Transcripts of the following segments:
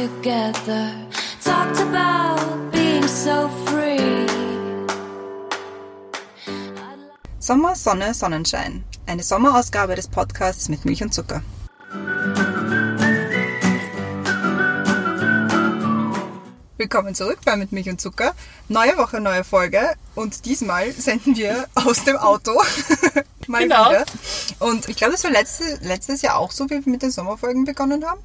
together. Talked about being so free. Sommer, Sonne, Sonnenschein. Eine Sommerausgabe des Podcasts mit Milch und Zucker. Willkommen zurück bei Mit Milch und Zucker. Neue Woche, neue Folge. Und diesmal senden wir aus dem Auto. Mal Genau. wieder. Und ich glaube, das war letzte, letztes Jahr auch so, wie wir mit den Sommerfolgen begonnen haben.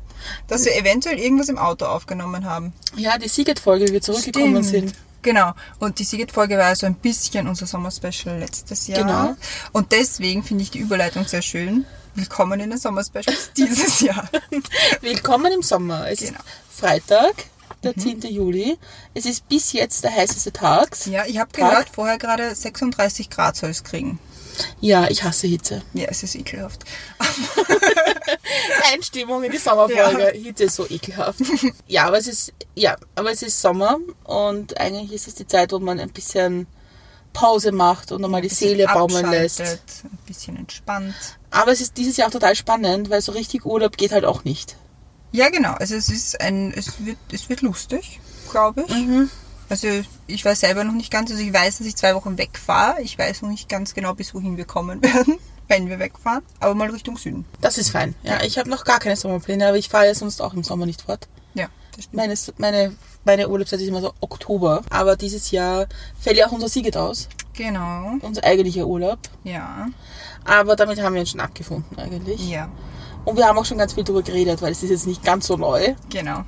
Dass wir eventuell irgendwas im Auto aufgenommen haben. Ja, die Siget-Folge, wie wir zurückgekommen Stimmt. sind. Genau. Und die Siget-Folge war so ein bisschen unser Sommer-Special letztes Jahr. Genau. Und deswegen finde ich die Überleitung sehr schön. Willkommen in den Sommer-Specials dieses Jahr. Willkommen im Sommer. Es Genau. ist Freitag, der 10. Juli. Es ist bis jetzt der heißeste Tag. Ja, ich habe gehört, vorher gerade 36 Grad soll es kriegen. Ja, ich hasse Hitze. Ja, es ist ekelhaft. Einstimmung in die Sommerfolge. Hitze ist so ekelhaft. Ja, aber es ist, ja, aber es ist Sommer und eigentlich ist es die Zeit, wo man ein bisschen Pause macht und nochmal die Seele baumeln lässt. Ein bisschen entspannt. Aber es ist dieses Jahr auch total spannend, weil so richtig Urlaub geht halt auch nicht. Ja, genau. Also es ist ein, es wird, es wird lustig, glaube ich. Mhm. Also ich weiß selber noch nicht ganz. Also ich weiß, dass ich zwei Wochen wegfahre. Ich weiß noch nicht ganz genau, bis wohin wir kommen werden, wenn wir wegfahren. Aber mal Richtung Süden. Das ist fein. Ja, ich habe noch gar keine Sommerpläne, aber ich fahre ja sonst auch im Sommer nicht fort. Ja. Meine, meine, meine Urlaubszeit ist immer so Oktober. Aber dieses Jahr fällt ja auch unser Siget aus. Genau. Unser eigentlicher Urlaub. Ja. Aber damit haben wir uns schon abgefunden eigentlich. Ja, Und wir haben auch schon ganz viel darüber geredet, weil es ist jetzt nicht ganz so neu. genau.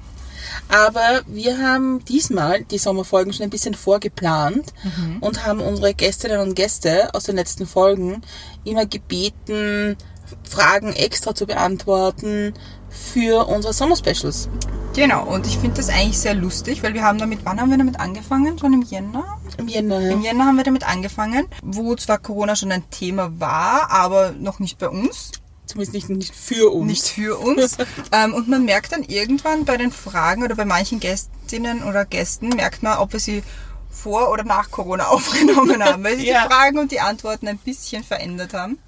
Aber wir haben diesmal die Sommerfolgen schon ein bisschen vorgeplant und haben unsere Gästinnen und Gäste aus den letzten Folgen immer gebeten, Fragen extra zu beantworten für unsere Sommerspecials. Genau. Und ich finde das eigentlich sehr lustig, weil wir haben damit, wann haben wir damit angefangen? Schon im Jänner? Im Jänner. Im Jänner haben wir damit angefangen, wo zwar Corona schon ein Thema war, aber noch nicht bei uns. Zumindest nicht, nicht für uns. nicht für uns. ähm, und man merkt dann irgendwann bei den Fragen oder bei manchen Gästinnen oder Gästen, merkt man, ob wir sie vor oder nach Corona aufgenommen haben, weil sich Ja. die Fragen und die Antworten ein bisschen verändert haben.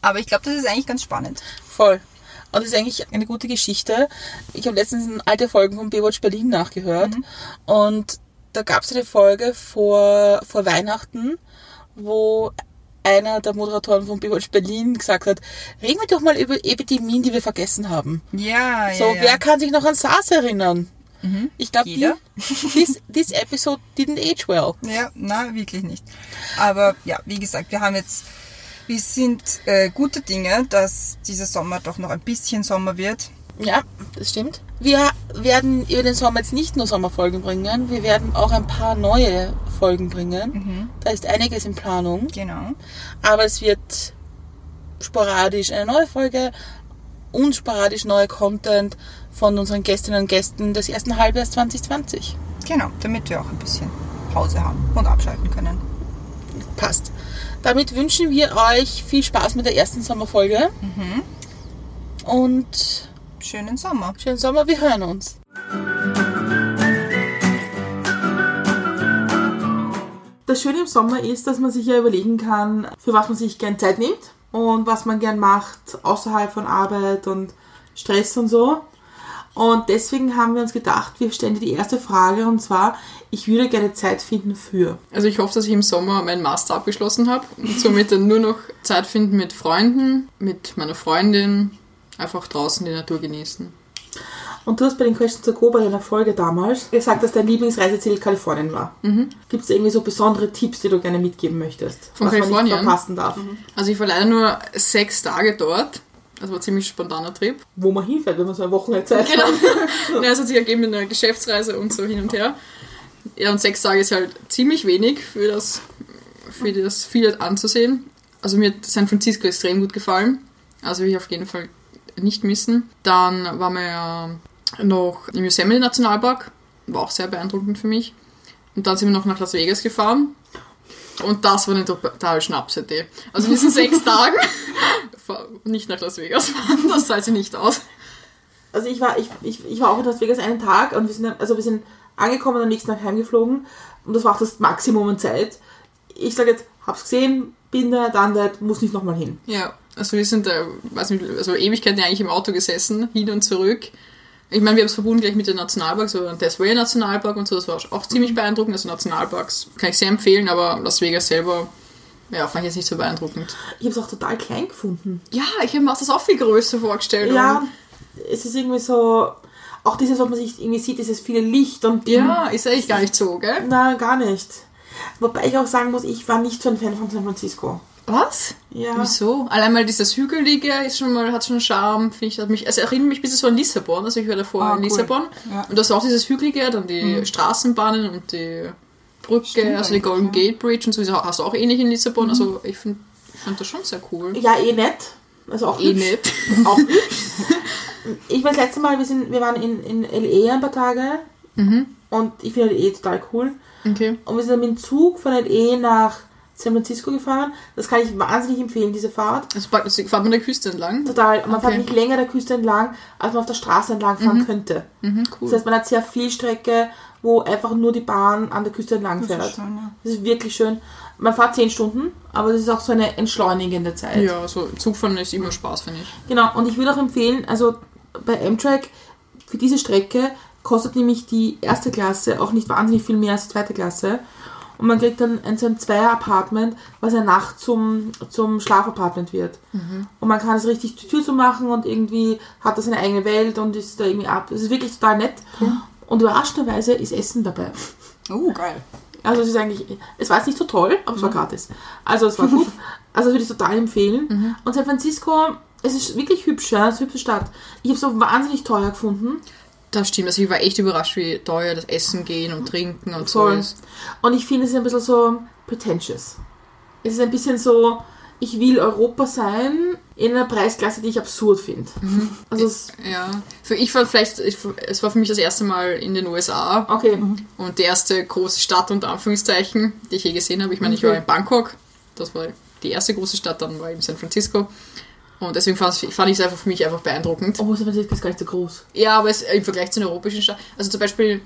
Aber ich glaube, das ist eigentlich ganz spannend. Voll. Und das ist eigentlich eine gute Geschichte. Ich habe letztens eine alte Folge von Baywatch Berlin nachgehört. Und da gab es eine Folge vor, vor Weihnachten, wo einer der Moderatoren von Baywatch Berlin gesagt hat, reden wir doch mal über Epidemien, die wir vergessen haben. Ja, So, ja, ja. wer kann sich noch an SARS erinnern? Ich glaube, this, this episode didn't age well. Ja, na, wirklich nicht. Aber ja, wie gesagt, wir haben jetzt, wir sind äh, gute Dinge, dass dieser Sommer doch noch ein bisschen Sommer wird. Ja, das stimmt. Wir werden über den Sommer jetzt nicht nur Sommerfolgen bringen, wir werden auch ein paar neue Folgen bringen. Da ist einiges in Planung, Genau. aber es wird sporadisch eine neue Folge und sporadisch neue Content von unseren Gästinnen und Gästen des ersten Halbjahres 2020. Genau, damit wir auch ein bisschen Pause haben und abschalten können. Passt. Damit wünschen wir euch viel Spaß mit der ersten Sommerfolge und Schönen Sommer. schönen Sommer, wir hören uns. Das Schöne im Sommer ist, dass man sich ja überlegen kann, für was man sich gern Zeit nimmt und was man gern macht außerhalb von Arbeit und Stress und so. Und deswegen haben wir uns gedacht, wir stellen dir die erste Frage und zwar, ich würde gerne Zeit finden für. Also ich hoffe, dass ich im Sommer meinen Master abgeschlossen habe und somit dann nur noch Zeit finden mit Freunden, mit meiner Freundin, einfach draußen die Natur genießen. Und du hast bei den Questions to Go bei deiner Folge damals gesagt, dass dein Lieblingsreiseziel Kalifornien war. Gibt es irgendwie so besondere Tipps, die du gerne mitgeben möchtest? Von was man Kalifornien? nicht verpassen darf. Also ich war leider nur sechs Tage dort. Das war ein ziemlich spontaner Trip. Wo man hinfährt, wenn man so eine Woche Zeit Genau. hat. Ja, es hat sich ergeben mit einer Geschäftsreise und so hin und her. Ja, und sechs Tage ist halt ziemlich wenig für das, für das viel anzusehen. Also mir hat San Francisco extrem gut gefallen. Also will ich auf jeden Fall nicht missen. Dann waren wir ja noch im Yosemite Nationalpark. War auch sehr beeindruckend für mich. Und dann sind wir noch nach Las Vegas gefahren. Und das war eine total Schnapsidee. Also in diesen sechs Tagen nicht nach Las Vegas fahren, das zahlt sich nicht aus. Also ich war, ich, ich, ich war auch in Las Vegas einen Tag und wir sind, also wir sind angekommen und am nächsten Tag heimgeflogen und das war auch das Maximum an Zeit. Ich sage jetzt, hab's gesehen, bin da, dann da, muss nicht nochmal hin. Ja, also wir sind da, weiß nicht, also Ewigkeiten eigentlich im Auto gesessen, hin und zurück. Ich meine, wir haben es verbunden gleich mit den Nationalparks, so ein Tasmania Nationalpark und so, das war auch ziemlich beeindruckend. Also Nationalparks kann ich sehr empfehlen, aber Las Vegas selber, ja, fand ich jetzt nicht so beeindruckend. Ich habe es auch total klein gefunden. Ja, ich habe mir auch das auch viel größer vorgestellt. Ja, es ist irgendwie so, auch dieses, was man sich irgendwie sieht, dieses viele Licht und ja, ist eigentlich gar nicht so, gell? Na, gar nicht. Wobei ich auch sagen muss, ich war nicht so ein Fan von San Francisco. Was? Ja. Wieso? Allein mal dieses Hügelige ist schon mal, hat schon Charme, finde ich. Hat mich, also erinnert mich ein bisschen so an Lissabon. Also ich war davor Ah, in cool. Lissabon. Ja. Und das war auch dieses Hügelige, dann die Straßenbahnen und die Brücke, Stimmt also die Golden eigentlich, Gate Bridge und so hast du auch ähnlich in Lissabon. Also ich finde find das schon sehr cool. Ja, eh nett. Also auch Eh hübsch. nett. Auch hübsch. Ich war das letzte Mal, wir, sind, wir waren in, in LE ein paar Tage und ich finde LE total cool. Okay. Und wir sind mit dem Zug von LE nach San Francisco gefahren. Das kann ich wahnsinnig empfehlen, diese Fahrt. Also fahrt man der Küste entlang. Total. Man fährt Okay. nicht länger der Küste entlang, als man auf der Straße entlang fahren könnte. Mhm, cool. Das heißt, man hat sehr viel Strecke, wo einfach nur die Bahn an der Küste entlang Das fährt. ist schön, ja. Das ist wirklich schön. Man fährt 10 Stunden, aber das ist auch so eine entschleunigende Zeit. ja, so Zugfahren ist immer Spaß, finde ich. Genau, und ich würde auch empfehlen, also bei Amtrak, für diese Strecke kostet nämlich die erste Klasse auch nicht wahnsinnig viel mehr als die zweite Klasse. Und man kriegt dann ein, so ein Zweier-Apartment, was eine Nacht zum, zum Schlafapartment wird. Und man kann es richtig die Tür zu machen und irgendwie hat das seine eigene Welt und ist da irgendwie ab. Das ist wirklich total nett. Und überraschenderweise ist Essen dabei. Oh, geil. Also es ist eigentlich, es war jetzt nicht so toll, aber es war gratis. Also es war gut. Also das würde ich total empfehlen. Und San Francisco, es ist wirklich hübsch, ja, es ist eine hübsche Stadt. Ich habe es so wahnsinnig teuer gefunden. Das stimmt. Also ich war echt überrascht, wie teuer das Essen gehen und trinken und so Voll. ist. Und ich finde es ist ein bisschen so pretentious. Es ist ein bisschen so, ich will Europa sein in einer Preisklasse, die ich absurd finde. Also es, Ja. Für ich war vielleicht, ich, es war für mich das erste Mal in den USA okay. und die erste große Stadt unter Anführungszeichen, die ich je gesehen habe. Ich meine, ich Okay. war in Bangkok. Das war die erste große Stadt, dann war ich in San Francisco. Und deswegen fand, ich es einfach für mich einfach beeindruckend. Oh, San Francisco ist gar nicht so groß. Ja, aber es, im Vergleich zu einer europäischen Stadt, also zum Beispiel,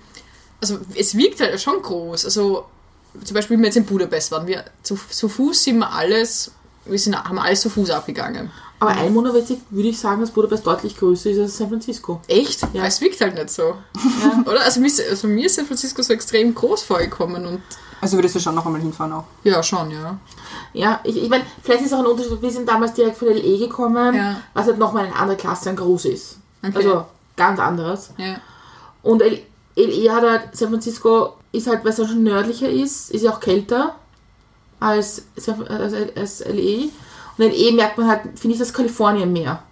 also es wirkt halt schon groß. Also zum Beispiel, wenn wir jetzt in Budapest waren, wir zu, zu Fuß sind wir alles, wir sind, haben alles zu Fuß abgegangen. Aber einwohnermäßig würde ich sagen, dass Budapest deutlich größer ist als San Francisco. Echt? Ja. Ja. Es wirkt halt nicht so. Oder? Also mir, ist, also mir ist San Francisco so extrem groß vorgekommen und Also würdest du schon noch einmal hinfahren auch? ja, schon, ja. Ja, ich, ich meine, vielleicht ist es auch ein Unterschied. Wir sind damals direkt von LE gekommen, Ja. was halt nochmal eine andere Klasse an groß ist. Okay. Also ganz anderes. ja. Und LE hat halt, San Francisco ist halt, weil es ja schon nördlicher ist, ist ja auch kälter als, als, als LE. Und in LE merkt man halt, finde ich, das Kalifornien mehr.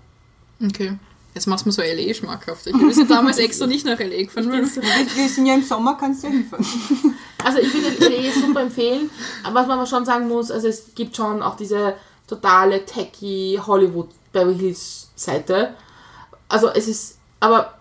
Okay. Jetzt machst du mir so LE schmackhaft. Ich wir sind damals extra nicht nach LE gefahren. Wir sind ja im Sommer, kannst du ja hinfahren. Also ich würde LE super empfehlen. Aber was man aber schon sagen muss, also es gibt schon auch diese totale techy Hollywood Beverly Hills Seite. Also es ist, aber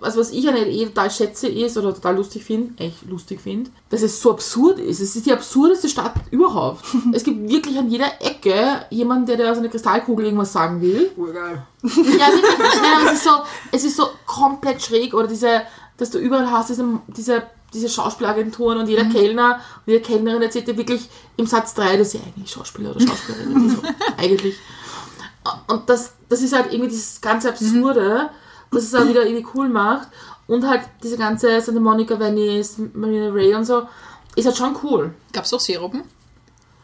also was ich an LE total schätze ist oder total lustig finde, echt lustig finde, dass es so absurd ist. Es ist die absurdeste Stadt überhaupt. es gibt wirklich an jeder Ecke jemanden, der dir aus einer Kristallkugel irgendwas sagen will. Urgeil. Ja, wirklich. Nein, aber es ist so, es ist so komplett schräg oder diese, dass du überall hast, diese, diese, diese Schauspielagenturen und jeder Kellner und jede Kellnerin erzählt dir wirklich im Satz 3, dass sie eigentlich Schauspieler oder Schauspielerin ist. So, eigentlich. Und das, das ist halt irgendwie dieses ganze Absurde, das es auch wieder irgendwie cool macht. Und halt diese ganze Santa Monica, Venice, Marina Ray und so, ist halt schon cool. Gab es auch Sirupen?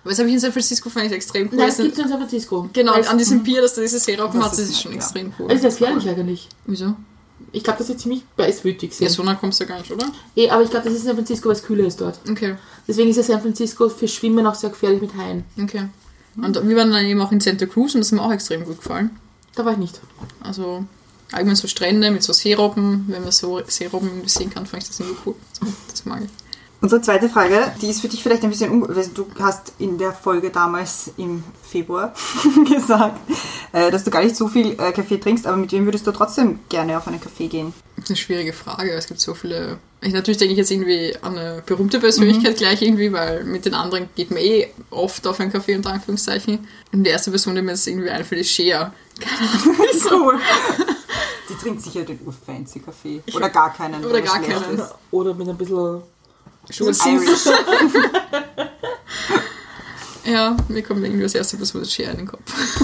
Aber das habe ich in San Francisco fand ich extrem cool. Nein, Das das gibt es in San Francisco. genau, Weil es- an diesem Pier, dass da diese Das hat, das ist ist schon ja. extrem cool. Das ist ja gefährlich eigentlich. Wieso? Ich glaube, dass sie ziemlich preiswürdig sind. Ja, so nah kommst du gar nicht, oder? Eh, aber ich glaube, das ist San Francisco, weil es kühler ist dort. Okay. Deswegen ist ja San Francisco für Schwimmen auch sehr gefährlich mit Haien. Okay. Und wir waren dann eben auch in Santa Cruz und das hat mir auch extrem gut gefallen. Da war ich nicht. Also allgemein so Strände mit so Seeroben, wenn man so irgendwie sehen kann, fand ich das irgendwie cool. Das mag ich. Unsere zweite Frage, die ist für dich vielleicht ein bisschen unge... weil Du hast in der Folge damals im Februar gesagt, äh, dass du gar nicht so viel äh, Kaffee trinkst, aber mit wem würdest du trotzdem gerne auf einen Kaffee gehen? Das ist eine schwierige Frage. Es gibt so viele. Ich, natürlich denke ich jetzt irgendwie an eine berühmte Persönlichkeit gleich irgendwie, weil mit den anderen geht man eh oft auf einen Kaffee unter Anführungszeichen. Und die erste Person, die mir jetzt irgendwie einfällt, ist Shea. Cool. Trinkt sicher den urfancy Kaffee. Oder gar keinen. Oder er gar keinen. ist. Oder mit ein bisschen. Sugar Irish. Ja, mir kommt irgendwie als erste Person Shea in den Kopf.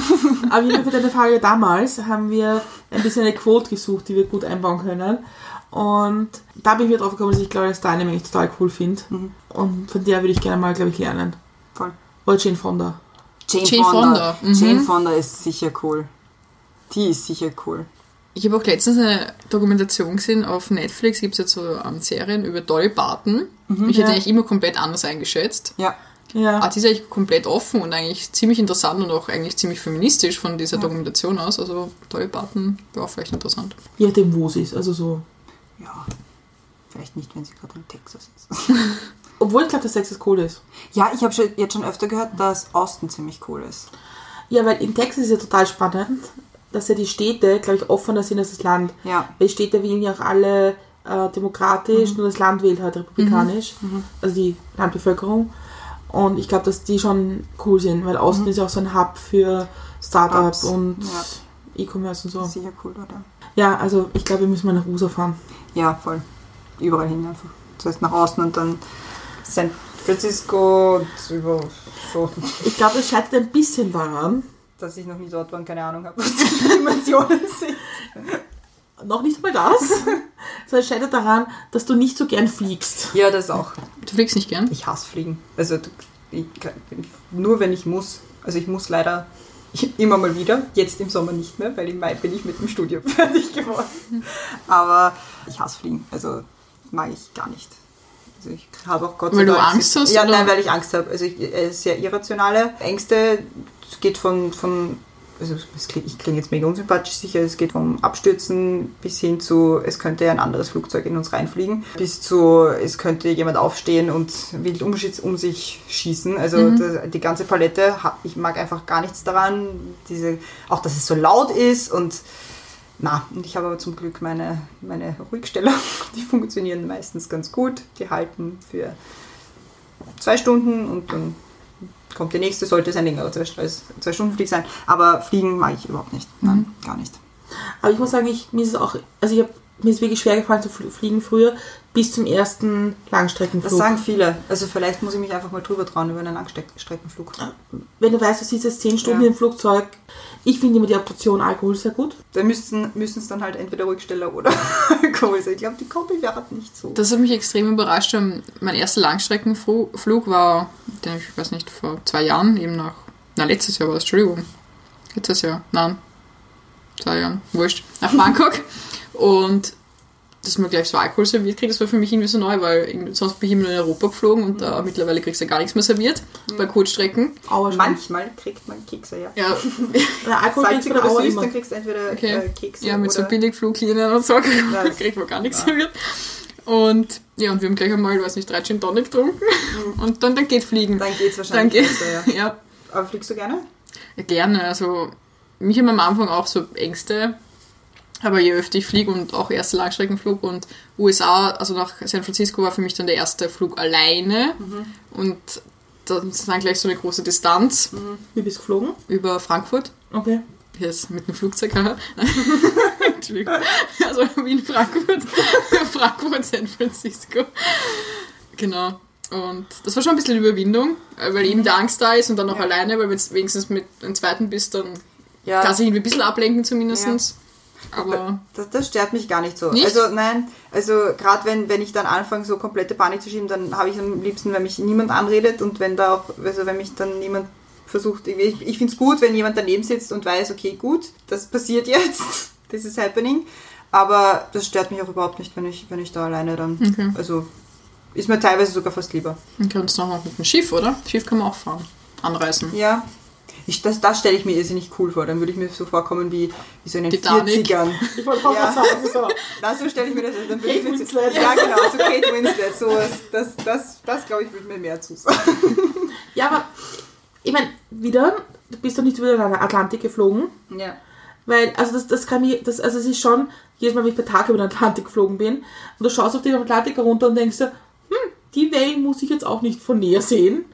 Aber wie für deine Frage damals haben wir ein bisschen eine Quote gesucht, die wir gut einbauen können. Und da bin ich wieder drauf gekommen, dass ich Gloria Steinem eigentlich total cool finde. Und von der würde ich gerne mal, glaube ich, lernen. Voll. Oder Jane Fonda. Jane, Jane Fonda. Fonda, mhm. Jane Fonda ist sicher cool. Die ist sicher cool. Ich habe auch letztens eine Dokumentation gesehen auf Netflix, gibt es jetzt so ähm, Serien über Dolly Parton. ich hätte Ja. eigentlich immer komplett anders eingeschätzt. Ja. Ja. Ah, die ist eigentlich komplett offen und eigentlich ziemlich interessant und auch eigentlich ziemlich feministisch von dieser Dokumentation aus. Also Dolly Parton wäre auch vielleicht interessant. Je nachdem, wo sie ist. Also so. Ja. Vielleicht nicht, wenn sie gerade in Texas ist. Obwohl ich glaube, dass Texas cool ist. Ja, ich habe jetzt schon öfter gehört, dass Austin ziemlich cool ist. Ja, weil in Texas ist ja total spannend, dass ja die Städte, glaube ich, offener sind als das Land. Ja. Weil die Städte wählen ja auch alle äh, demokratisch, nur das Land wählt halt republikanisch. Also die Landbevölkerung. Und ich glaube, dass die schon cool sind, weil Austin ist ja auch so ein Hub für Startups und ja. E-Commerce und so. Sicher cool, oder? Ja, also ich glaube, wir müssen mal nach USA fahren. Ja, voll. Überall hin einfach. Das heißt nach außen und dann San Francisco und über so, Ich glaube, es scheitert ein bisschen daran, dass ich noch nie dort war und keine Ahnung habe, was die Dimensionen sind. noch nicht mal das, sondern scheitert daran, dass du nicht so gern fliegst. Ja, das auch. Du fliegst nicht gern? Ich hasse Fliegen. Also ich, nur wenn ich muss. Also ich muss leider immer mal wieder. Jetzt im Sommer nicht mehr, weil im Mai bin ich mit dem Studium fertig geworden. Aber ich hasse Fliegen. Also mag ich gar nicht. Also ich habe auch Gott sei Weil du Dank- Angst hast, Ja, oder? nein, weil ich Angst habe. Also ich, äh, sehr irrationale Ängste. Es geht von, von also klingt, ich klinge jetzt mega unsympathisch sicher, es geht vom Abstürzen bis hin zu, es könnte ein anderes Flugzeug in uns reinfliegen, bis zu, es könnte jemand aufstehen und wild um, um sich schießen. Also das, die ganze Palette, ich mag einfach gar nichts daran. Diese, auch, dass es so laut ist und na, und ich habe aber zum Glück meine, meine Ruhigsteller, die funktionieren meistens ganz gut. Die halten für zwei Stunden und dann kommt die nächste, sollte es ein längerer zwei, zwei Stunden Flieg sein. Aber fliegen mag ich überhaupt nicht. Nein, gar nicht. Aber ich muss sagen, ich, mir ist es auch, also ich hab, mir ist wirklich schwer gefallen zu fl- fliegen früher, bis zum ersten Langstreckenflug. Das sagen viele. Also vielleicht muss ich mich einfach mal drüber trauen über einen Langstreckenflug. Wenn du weißt, du sitzt jetzt 10 Stunden Ja. im Flugzeug, ich finde immer die Option Alkohol sehr gut. Da müssten müssen es dann halt entweder Ruhigsteller oder Alkohol sein. Ich glaube, die Kombi wäre nicht so. Das hat mich extrem überrascht. Ähm, Mein erster Langstreckenflug war, den ich weiß nicht, vor zwei Jahren, eben nach, na letztes Jahr war es, Entschuldigung, letztes Jahr, nein, zwei Jahren, wurscht, nach Bangkok. Und dass man gleich so Alkohol serviert kriegt, das war für mich irgendwie so neu, weil sonst bin ich immer nur in Europa geflogen und da mittlerweile kriegst du ja gar nichts mehr serviert bei Kurzstrecken. Schon. Manchmal kriegt man Kekse, ja. Ja, Ja, Alkohol kriegst Salzig du oder aber süß, immer. dann kriegst du entweder okay. äh, Kekse ja, mit so oder... Billigfluglinien und so kriegt man gar nichts serviert. Und ja, und wir haben gleich einmal, weiß nicht, drei Gin Tonic getrunken und dann, dann geht Fliegen. Dann geht's Dann wahrscheinlich geht, besser, ja. ja, Aber fliegst du gerne? Ja, Gerne, also mich haben am Anfang auch so Ängste, aber je öfter ich fliege und auch erster Langstreckenflug und USA, also nach San Francisco war für mich dann der erste Flug alleine und dann ist dann gleich so eine große Distanz Wie bist du geflogen? über Frankfurt. Okay. Jetzt mit dem Flugzeug. Entschuldigung. Also Wien, Frankfurt, Frankfurt, San Francisco. Genau. Und das war schon ein bisschen Überwindung, weil eben der Angst da ist und dann auch Ja. alleine, weil wenn du wenigstens mit einem zweiten bist, dann Ja. kann sich irgendwie ein bisschen ablenken zumindest. Aber Das, das stört mich gar nicht so. Nicht? Also nein, also gerade wenn, wenn ich dann anfange, so komplette Panik zu schieben, dann habe ich am liebsten, wenn mich niemand anredet und wenn da auch, also wenn mich dann niemand versucht, ich, ich finde es gut, wenn jemand daneben sitzt und weiß, okay, gut, das passiert jetzt, this is happening, aber das stört mich auch überhaupt nicht, wenn ich, wenn ich da alleine dann, Okay. also ist mir teilweise sogar fast lieber. dann kannst du noch mit dem Schiff, oder? Schiff kann man auch fahren. Anreisen. Ja. Ich, das das stelle ich mir irrsinnig cool vor. Dann würde ich mir so vorkommen wie, wie so in den Titanic. 40ern. Ich wollte auch Ja. sagen, so. Na, so stelle ich mir das Dann würde Kate ich Winslet. Ja, genau, so Kate Winslet. So, das, das, das glaube ich, würde mir mehr zusagen. Ja, aber ich meine, wieder, du bist doch nicht über den Atlantik geflogen. Ja. Weil, also das, das kann mir, das, also es ist schon, jedes Mal, wenn ich bei Tag über den Atlantik geflogen bin, und du schaust auf den Atlantik herunter und denkst dir, hm, die Wellen muss ich jetzt auch nicht von näher sehen.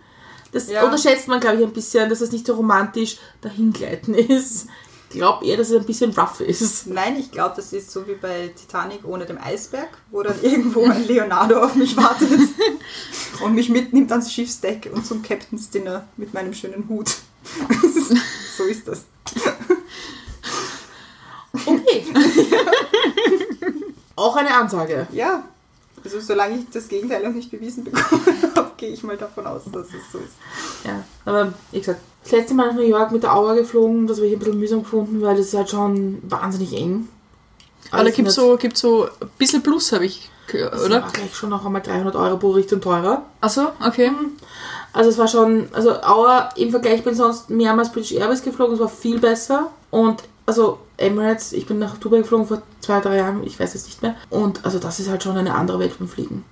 Das Ja. unterschätzt man, glaube ich, ein bisschen, dass es nicht so romantisch dahingleiten ist. Ich glaube eher, dass es ein bisschen rough ist. Nein, ich glaube, das ist so wie bei Titanic ohne dem Eisberg, wo dann irgendwo ein Leonardo auf mich wartet und mich mitnimmt ans Schiffsdeck und zum Captain's Dinner mit meinem schönen Hut. so ist das. Okay, Okay. auch eine Ansage. Ja. Also solange ich das Gegenteil noch nicht bewiesen bekomme, gehe ich mal davon aus, dass es so ist. Ja, aber wie gesagt, das letzte Mal nach New York mit der Auer geflogen, das habe ich ein bisschen mühsam gefunden, weil das ist halt schon wahnsinnig eng. Aber da gibt es so, gibt's so ein bisschen Plus, habe ich gehört, das oder? war gleich schon noch einmal 300 Euro pro Richtung teurer. Achso, okay. Also es war schon, also Auer im Vergleich, ich bin sonst mehrmals British Airways geflogen, es war viel besser. Und also Emirates, ich bin nach Dubai geflogen vor zwei, drei Jahren, ich weiß es nicht mehr. Und also das ist halt schon eine andere Welt beim Fliegen.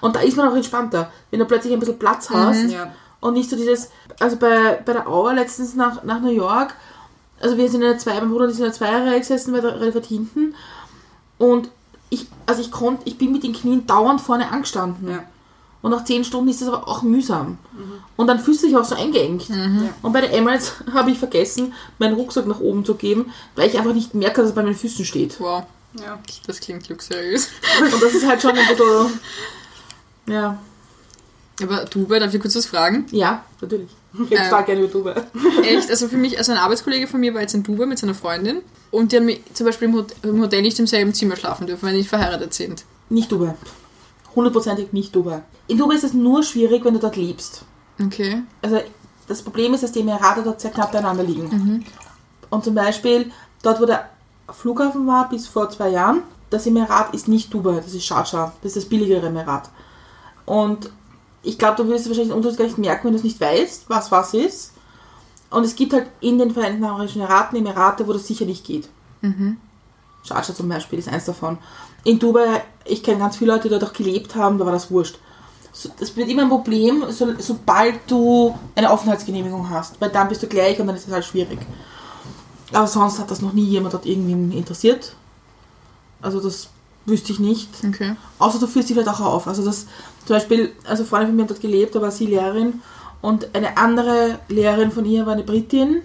Und da ist man auch entspannter, wenn du plötzlich ein bisschen Platz hast Ja. und nicht so dieses, also bei, bei der Auer letztens nach, nach New York, also wir sind in der zwei, mein Bruder und ich sind in der Zweierreihe gesessen, weil relativ weit hinten. Und ich, also ich konnte, ich bin mit den Knien dauernd vorne angestanden. Ja. Und nach zehn Stunden ist das aber auch mühsam. Und dann fühlst du dich auch so eingeengt. Und bei der Emirates habe ich vergessen, meinen Rucksack nach oben zu geben, weil ich einfach nicht merke, dass er bei meinen Füßen steht. Wow, Ja. das klingt luxuriös. Und das ist halt schon ein bisschen. Ja, Aber Dubai, darf ich kurz was fragen? ja, natürlich. Ich Ähm. total gerne über Dubai. Echt, also für mich, also ein Arbeitskollege von mir war jetzt in Dubai mit seiner Freundin und die haben zum Beispiel im Hot- im Hotel nicht im selben Zimmer schlafen dürfen, weil die nicht verheiratet sind. Nicht Dubai. Hundertprozentig nicht Dubai. In Dubai ist es nur schwierig, wenn du dort lebst. Okay. Also das Problem ist, dass die Emirate dort sehr knapp beieinander liegen. Und zum Beispiel dort, wo der Flughafen war bis vor zwei Jahren, das Emirat ist nicht Dubai, das ist Sharjah, das ist das billigere Emirat. Und ich glaube, du wirst wahrscheinlich den Unterschied gar nicht merken, wenn du es nicht weißt, was was ist. Und es gibt halt in den Vereinigten Arabischen Emiraten Emirate, wo das sicher nicht geht. Sharjah zum Beispiel ist eins davon. In Dubai, ich kenne ganz viele Leute, die dort auch gelebt haben, da war das wurscht. So, das wird immer ein Problem, so, sobald du eine Aufenthaltsgenehmigung hast, weil dann bist du gleich und dann ist es halt schwierig. Aber sonst hat das noch nie jemand dort irgendwie interessiert. Also das wüsste ich nicht. Okay. Außer du führst dich vielleicht auch auf. Also das zum Beispiel, also Freundin von mir hat dort gelebt, da war sie Lehrerin und eine andere Lehrerin von ihr war eine Britin,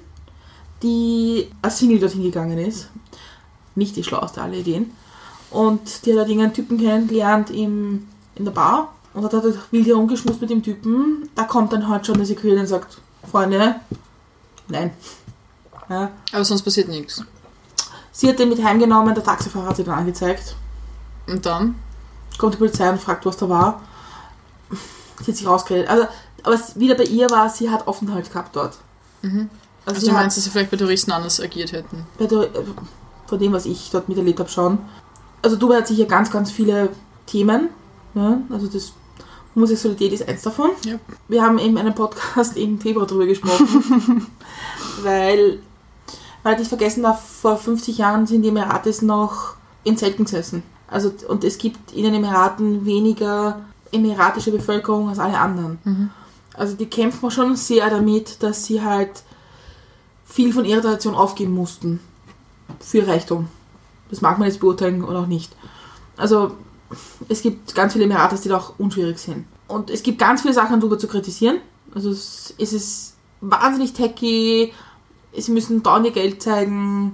die als Single dorthin gegangen ist. Nicht die schlauste aller Ideen. Und die hat halt irgendeinen Typen kennengelernt im, in der Bar und hat halt wild herumgeschmust mit dem Typen. Da kommt dann halt schon der Security und sagt, Freunde, nein. Ja. Aber sonst passiert nichts. Sie hat den mit heimgenommen, der Taxifahrer hat sie dann angezeigt. Und dann? kommt die Polizei und fragt, was da war. Sie hat sich rausgeredet. Also, aber es- wieder bei ihr war, sie hat Aufenthalt gehabt dort. Also, Also sie du meinst, dass sie vielleicht bei Touristen anders agiert hätten? bei äh, von dem, was ich dort miterlebt habe, schon. Also Dubai hat sicher ganz, ganz viele Themen. Ja? Also das Homosexualität ist eins davon. Ja. Wir haben in einem Podcast im Februar darüber gesprochen, weil, weil ich nicht vergessen darf, vor 50 Jahren sind die Emirates noch in Zelten gesessen. Also, und es gibt in den Emiraten weniger emiratische Bevölkerung als alle anderen. Also die kämpfen schon sehr damit, dass sie halt viel von ihrer Tradition aufgeben mussten. Für Reichtum. Das mag man jetzt beurteilen oder auch nicht. Also es gibt ganz viele Emirates, die da auch unschwierig sind. Und es gibt ganz viele Sachen darüber zu kritisieren. Also es, es ist wahnsinnig techy, sie müssen dauernd ihr Geld zeigen,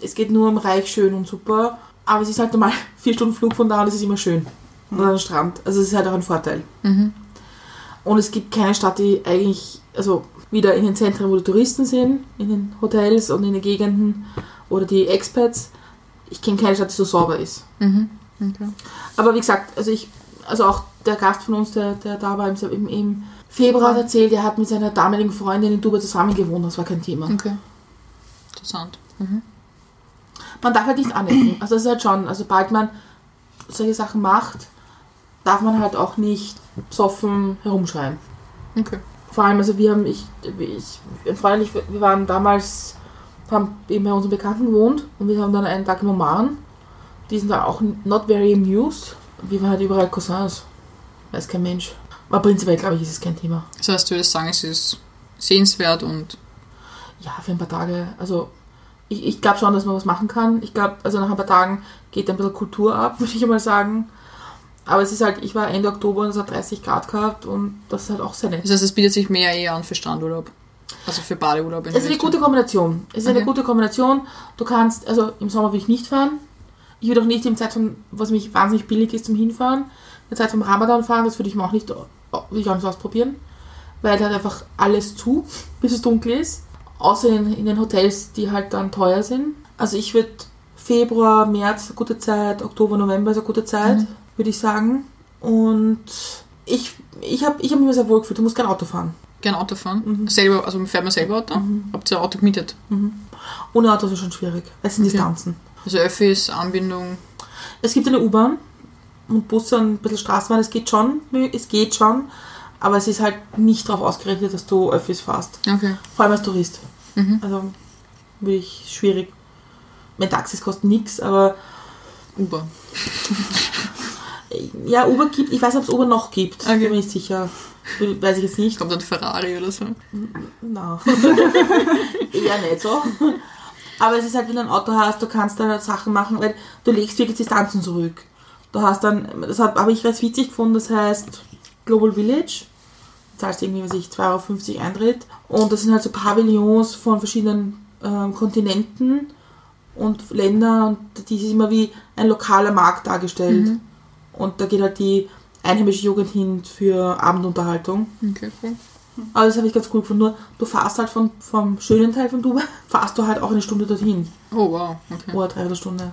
es geht nur um reich, schön und super. Aber es ist halt normal vier Stunden Flug von da und es ist immer schön. Und an den Strand. Also es ist halt auch ein Vorteil. Und es gibt keine Stadt, die eigentlich, also wieder in den Zentren, wo die Touristen sind, in den Hotels und in den Gegenden oder die Expats. Ich kenne keine Stadt, die so sauber ist. Okay. Aber wie gesagt, also ich, also auch der Gast von uns, der, der da war im, im, im Februar hat erzählt, er hat mit seiner damaligen Freundin in Dubai zusammen gewohnt, das war kein Thema. Okay. Interessant. Man darf halt nicht anecken. Also das ist halt schon, also sobald man solche Sachen macht, darf man halt auch nicht besoffen herumschreien. Okay. Vor allem, also wir haben, ich, ich ein Freund ich, wir waren damals, haben eben bei unseren Bekannten gewohnt und wir haben dann einen Tag im Oman. Die sind da auch not very amused. Wir waren halt überall Cousins. Weiß kein Mensch. Aber prinzipiell, glaube ich, ist es kein Thema. Das heißt, du würdest sagen, es ist sehenswert und Ja, für ein paar Tage. Also, ich, ich glaube schon, dass man was machen kann. Ich glaube, also nach ein paar Tagen geht ein bisschen Kultur ab, würde ich mal sagen. Aber es ist halt, ich war Ende Oktober und es hat 30 Grad gehabt und das ist halt auch sehr nett. das heißt, es bietet sich mehr eher an für Strandurlaub. Also für Badeurlaub in Es ist eine gute Kombination. Es ist eine Okay. gute Kombination. Du kannst, also im Sommer will ich nicht fahren. Ich würde auch nicht im Zeitraum, was mich wahnsinnig billig ist zum Hinfahren, in der Zeit vom Ramadan fahren, das würde ich mir auch nicht, will ich auch nicht ausprobieren. Weil da hat einfach alles zu, bis es dunkel ist. Außer in, in den Hotels, die halt dann teuer sind. Also ich würde Februar, März eine gute Zeit, Oktober, November ist eine gute Zeit, würde ich sagen. Und ich, ich habe ich hab mich immer sehr wohl gefühlt. Du musst kein Auto fahren. Gern Auto fahren. Selber, also fährt man selber Auto? Habt ihr ein Auto gemietet? Ohne Auto ist es schon schwierig. Es sind Okay. Distanzen. Also Öffis, Anbindung. Es gibt eine U-Bahn und Busse und ein bisschen Straßenbahn. Es geht schon, es geht schon, aber es ist halt nicht darauf ausgerichtet, dass du Öffis fährst. Okay. Vor allem als Tourist. Mhm. Also würde ich schwierig. Mein Taxis kosten nichts, aber Uber. ja, Uber gibt, ich weiß nicht, ob es Uber noch gibt. Okay. Bin mir nicht sicher. Weiß ich jetzt nicht. Kommt ein Ferrari oder so. Na. Eher nicht so. Aber es ist halt, wenn du ein Auto hast, du kannst da Sachen machen, weil du legst wirklich Distanzen zurück. Du hast dann, das hab- habe ich ganz witzig gefunden, das heißt Global Village. Du zahlst irgendwie, was ich, 2,50 Euro Eintritt. Und das sind halt so Pavillons von verschiedenen ähm, Kontinenten und Ländern und die ist immer wie ein lokaler Markt dargestellt. Und da geht halt die einheimische Jugend hin für Abendunterhaltung. Okay, cool. Aber das habe ich ganz cool gefunden. Nur du fährst halt von, vom schönen Teil von Dubai, fährst du halt auch eine Stunde dorthin. Oh wow, okay. Oder dreiviertel Stunde.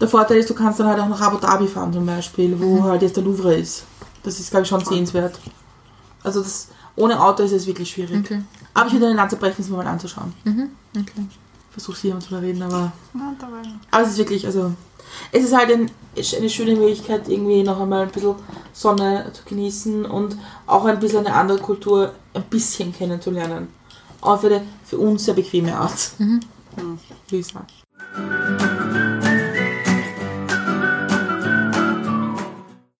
Der Vorteil ist, du kannst dann halt auch nach Abu Dhabi fahren zum Beispiel, wo halt jetzt der Louvre ist. Das ist, glaube ich, schon sehenswert. Also das, ohne Auto ist es wirklich schwierig. Okay. Aber ich würde eine Lanze brechen, das mal anzuschauen. Mhm. Okay. Ich versuche hier mal zu reden, aber... Aber es ist wirklich, also... Es ist halt ein, eine schöne Möglichkeit, irgendwie noch einmal ein bisschen Sonne zu genießen und auch ein bisschen eine andere Kultur ein bisschen kennenzulernen. Auch für, eine, für uns sehr bequeme Art. Würde ich sagen.